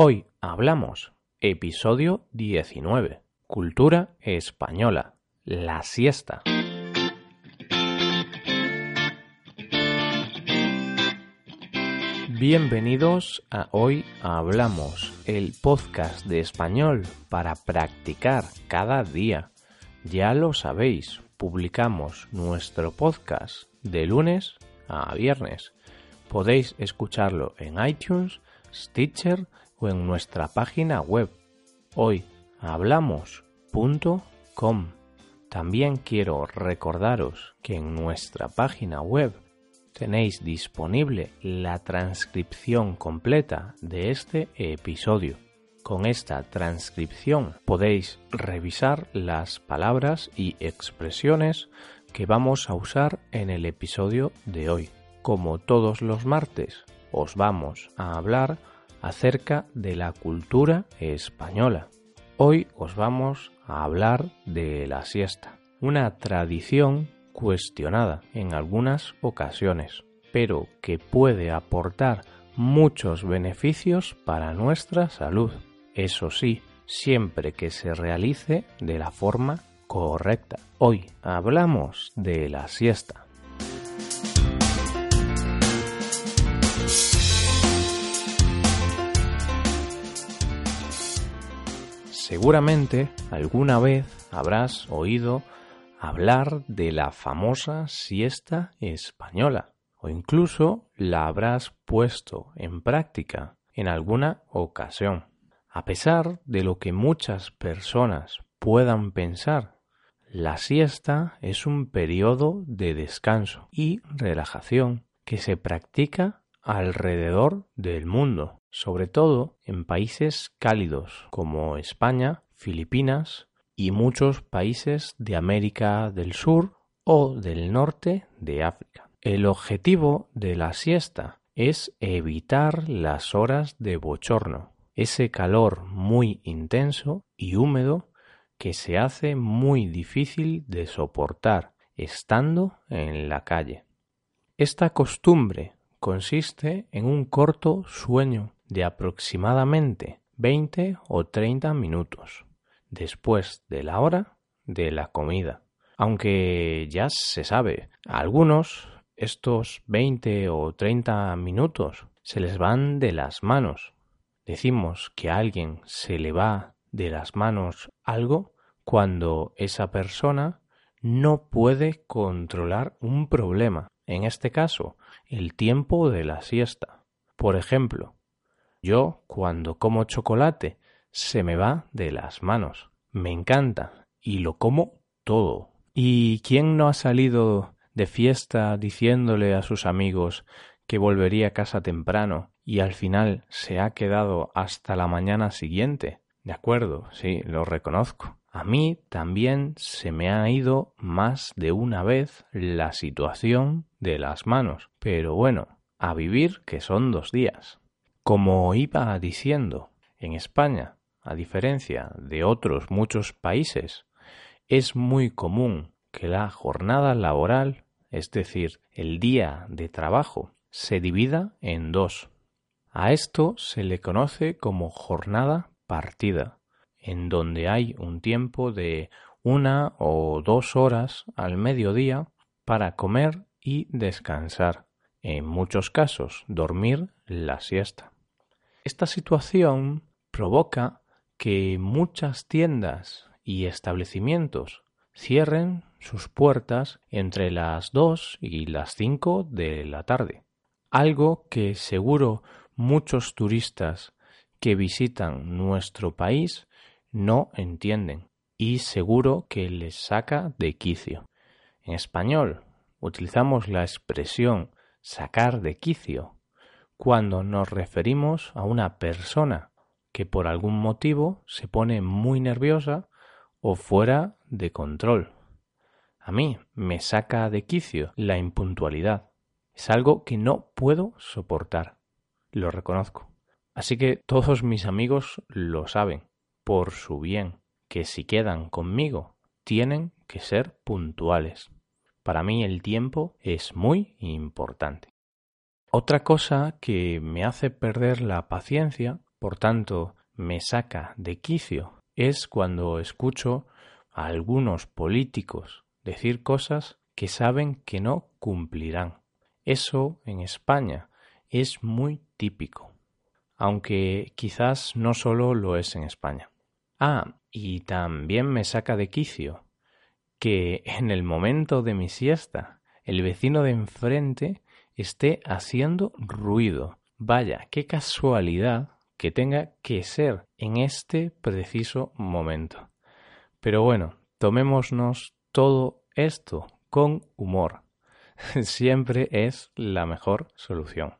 Hoy hablamos, episodio 19, Cultura Española, la siesta. Bienvenidos a Hoy Hablamos, el podcast de español para practicar cada día. Ya lo sabéis, publicamos nuestro podcast de lunes a viernes. Podéis escucharlo en iTunes, Stitcher o en nuestra página web hoyhablamos.com. También quiero recordaros que en nuestra página web tenéis disponible la transcripción completa de este episodio. Con esta transcripción podéis revisar las palabras y expresiones que vamos a usar en el episodio de hoy. Como todos los martes, os vamos a hablar acerca de la cultura española. Hoy os vamos a hablar de la siesta, una tradición cuestionada en algunas ocasiones, pero que puede aportar muchos beneficios para nuestra salud. Eso sí, siempre que se realice de la forma correcta. Hoy hablamos de la siesta. Seguramente alguna vez habrás oído hablar de la famosa siesta española o incluso la habrás puesto en práctica en alguna ocasión. A pesar de lo que muchas personas puedan pensar, la siesta es un periodo de descanso y relajación que se practica alrededor del mundo, sobre todo en países cálidos como España, Filipinas y muchos países de América del Sur o del norte de África. El objetivo de la siesta es evitar las horas de bochorno, ese calor muy intenso y húmedo que se hace muy difícil de soportar estando en la calle. Esta costumbre consiste en un corto sueño de aproximadamente 20 o 30 minutos después de la hora de la comida. Aunque ya se sabe, a algunos estos 20 o 30 minutos se les van de las manos. Decimos que a alguien se le va de las manos algo cuando esa persona no puede controlar un problema, en este caso, el tiempo de la siesta. Por ejemplo, yo cuando como chocolate se me va de las manos. Me encanta y lo como todo. ¿Y quién no ha salido de fiesta diciéndole a sus amigos que volvería a casa temprano y al final se ha quedado hasta la mañana siguiente? De acuerdo, sí, lo reconozco. A mí también se me ha ido más de una vez la situación de las manos. Pero bueno, a vivir que son dos días. Como iba diciendo, en España a diferencia de otros muchos países, es muy común que la jornada laboral, es decir, el día de trabajo, se divida en dos. A esto se le conoce como jornada partida, en donde hay un tiempo de una o dos horas al mediodía para comer y descansar, en muchos casos dormir la siesta. Esta situación provoca que muchas tiendas y establecimientos cierren sus puertas entre las dos y las cinco de la tarde. Algo que seguro muchos turistas que visitan nuestro país no entienden y seguro que les saca de quicio. En español utilizamos la expresión sacar de quicio cuando nos referimos a una persona que por algún motivo se pone muy nerviosa o fuera de control. A mí me saca de quicio la impuntualidad. Es algo que no puedo soportar. Lo reconozco. Así que todos mis amigos lo saben, por su bien, que si quedan conmigo tienen que ser puntuales. Para mí el tiempo es muy importante. Otra cosa que me hace perder la paciencia por tanto me saca de quicio, es cuando escucho a algunos políticos decir cosas que saben que no cumplirán. Eso en España es muy típico, aunque quizás no solo lo es en España. Ah, y también me saca de quicio que en el momento de mi siesta el vecino de enfrente esté haciendo ruido. Vaya, qué casualidad que tenga que ser en este preciso momento. Pero bueno, tomémonos todo esto con humor. Siempre es la mejor solución.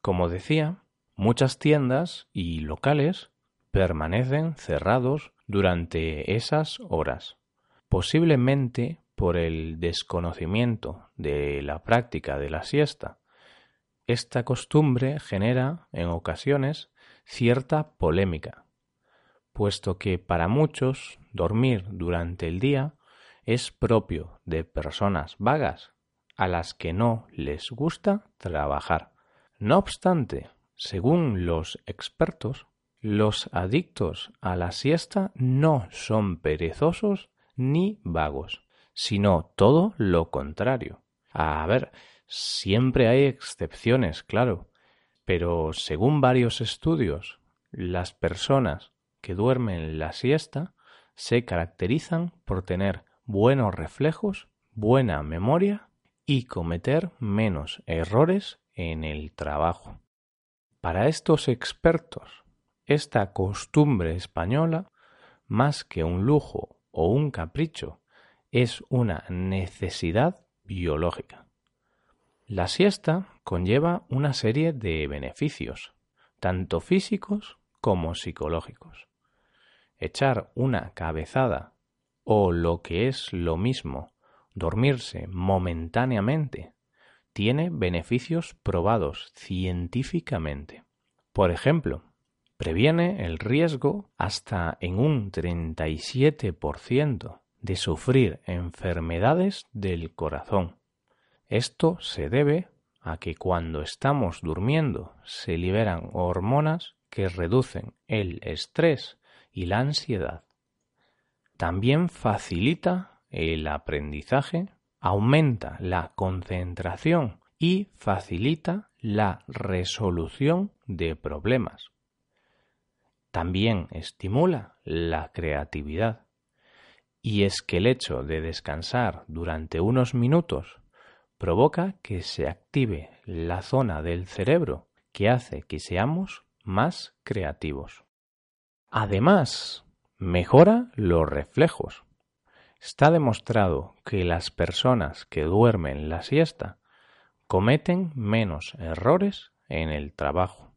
Como decía, muchas tiendas y locales permanecen cerrados durante esas horas, posiblemente por el desconocimiento de la práctica de la siesta. Esta costumbre genera, en ocasiones, cierta polémica, puesto que para muchos dormir durante el día es propio de personas vagas a las que no les gusta trabajar. No obstante, según los expertos, los adictos a la siesta no son perezosos ni vagos, sino todo lo contrario. A ver, siempre hay excepciones, claro, pero según varios estudios, las personas que duermen la siesta se caracterizan por tener buenos reflejos, buena memoria y cometer menos errores en el trabajo. Para estos expertos, esta costumbre española, más que un lujo o un capricho, es una necesidad biológica. La siesta conlleva una serie de beneficios, tanto físicos como psicológicos. Echar una cabezada o lo que es lo mismo, dormirse momentáneamente, tiene beneficios probados científicamente. Por ejemplo, previene el riesgo hasta en un 37% de sufrir enfermedades del corazón. Esto se debe a que cuando estamos durmiendo se liberan hormonas que reducen el estrés y la ansiedad. También facilita el aprendizaje, aumenta la concentración y facilita la resolución de problemas. También estimula la creatividad. Y es que el hecho de descansar durante unos minutos provoca que se active la zona del cerebro que hace que seamos más creativos. Además, mejora los reflejos. Está demostrado que las personas que duermen la siesta cometen menos errores en el trabajo.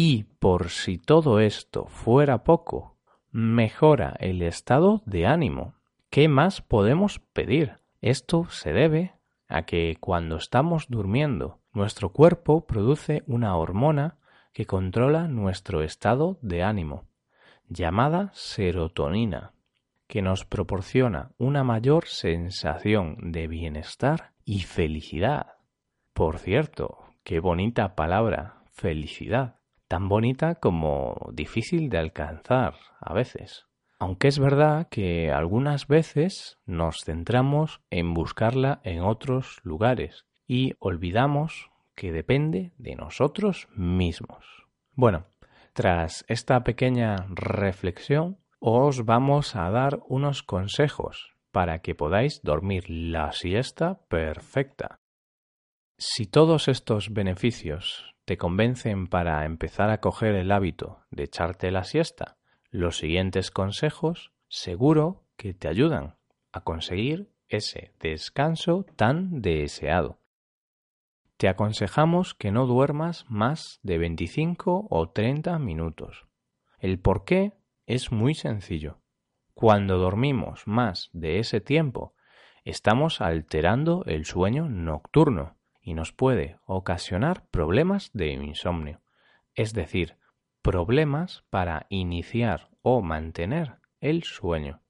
Y por si todo esto fuera poco, mejora el estado de ánimo. ¿Qué más podemos pedir? Esto se debe a que cuando estamos durmiendo, nuestro cuerpo produce una hormona que controla nuestro estado de ánimo, llamada serotonina, que nos proporciona una mayor sensación de bienestar y felicidad. Por cierto, qué bonita palabra, felicidad tan bonita como difícil de alcanzar a veces. Aunque es verdad que algunas veces nos centramos en buscarla en otros lugares y olvidamos que depende de nosotros mismos. Bueno, tras esta pequeña reflexión, os vamos a dar unos consejos para que podáis dormir la siesta perfecta. Si todos estos beneficios te convencen para empezar a coger el hábito de echarte la siesta, los siguientes consejos seguro que te ayudan a conseguir ese descanso tan deseado. Te aconsejamos que no duermas más de 25 o 30 minutos. El por qué es muy sencillo. Cuando dormimos más de ese tiempo, estamos alterando el sueño nocturno y nos puede ocasionar problemas de insomnio, es decir, problemas para iniciar o mantener el sueño.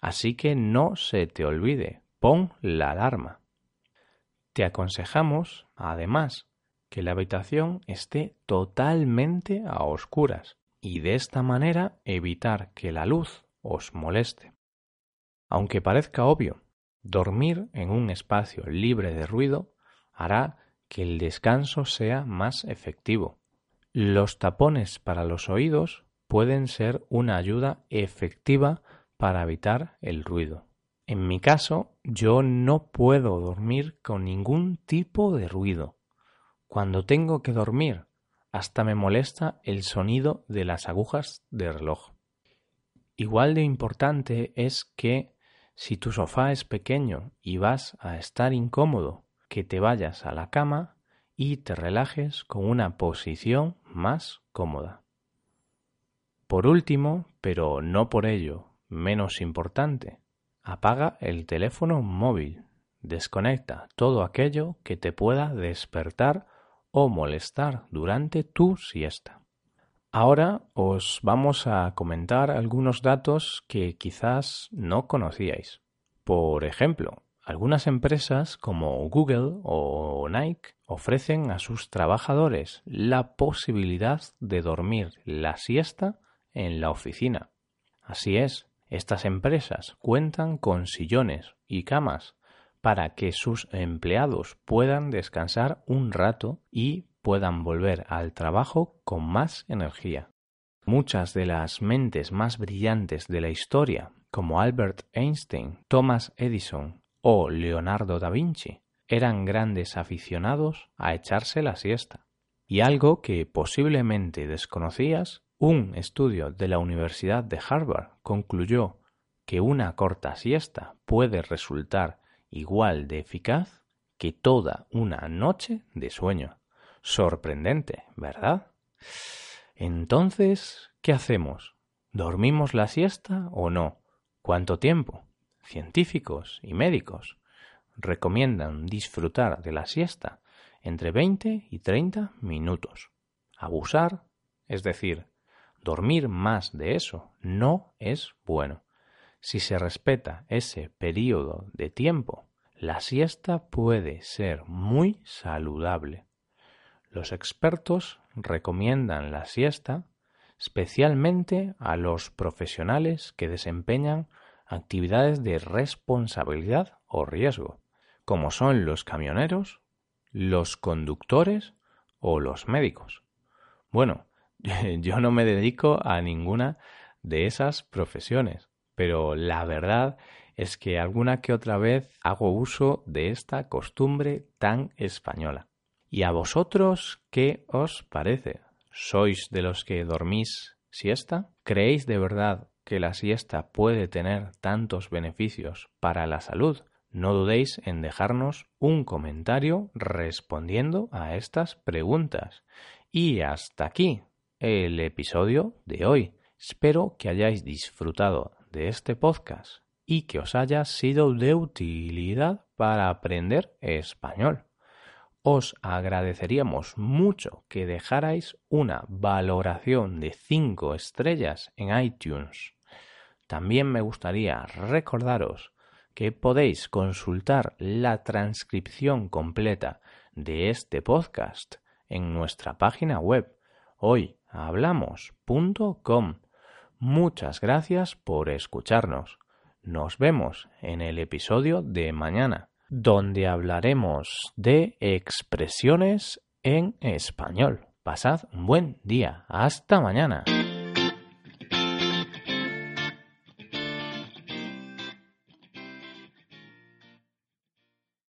Así que no se te olvide, pon la alarma. Te aconsejamos, además, que la habitación esté totalmente a oscuras y de esta manera evitar que la luz os moleste. Aunque parezca obvio, dormir en un espacio libre de ruido hará que el descanso sea más efectivo. Los tapones para los oídos pueden ser una ayuda efectiva para evitar el ruido. En mi caso, yo no puedo dormir con ningún tipo de ruido. Cuando tengo que dormir, hasta me molesta el sonido de las agujas de reloj. Igual de importante es que si tu sofá es pequeño y vas a estar incómodo, que te vayas a la cama y te relajes con una posición más cómoda. Por último, pero no por ello menos importante, Apaga el teléfono móvil. Desconecta todo aquello que te pueda despertar o molestar durante tu siesta. Ahora os vamos a comentar algunos datos que quizás no conocíais. Por ejemplo, algunas empresas como Google o Nike ofrecen a sus trabajadores la posibilidad de dormir la siesta en la oficina. Así es, estas empresas cuentan con sillones y camas para que sus empleados puedan descansar un rato y puedan volver al trabajo con más energía. Muchas de las mentes más brillantes de la historia, como Albert Einstein, Thomas Edison o Leonardo da Vinci, eran grandes aficionados a echarse la siesta. Y algo que posiblemente desconocías un estudio de la Universidad de Harvard concluyó que una corta siesta puede resultar igual de eficaz que toda una noche de sueño. Sorprendente, ¿verdad? Entonces, ¿qué hacemos? ¿Dormimos la siesta o no? ¿Cuánto tiempo? Científicos y médicos recomiendan disfrutar de la siesta entre 20 y 30 minutos. Abusar, es decir, Dormir más de eso no es bueno. Si se respeta ese periodo de tiempo, la siesta puede ser muy saludable. Los expertos recomiendan la siesta especialmente a los profesionales que desempeñan actividades de responsabilidad o riesgo, como son los camioneros, los conductores o los médicos. Bueno, yo no me dedico a ninguna de esas profesiones, pero la verdad es que alguna que otra vez hago uso de esta costumbre tan española. ¿Y a vosotros qué os parece? ¿Sois de los que dormís siesta? ¿Creéis de verdad que la siesta puede tener tantos beneficios para la salud? No dudéis en dejarnos un comentario respondiendo a estas preguntas. Y hasta aquí el episodio de hoy. Espero que hayáis disfrutado de este podcast y que os haya sido de utilidad para aprender español. Os agradeceríamos mucho que dejarais una valoración de 5 estrellas en iTunes. También me gustaría recordaros que podéis consultar la transcripción completa de este podcast en nuestra página web hoy hablamos.com. Muchas gracias por escucharnos. Nos vemos en el episodio de mañana, donde hablaremos de expresiones en español. Pasad un buen día. Hasta mañana.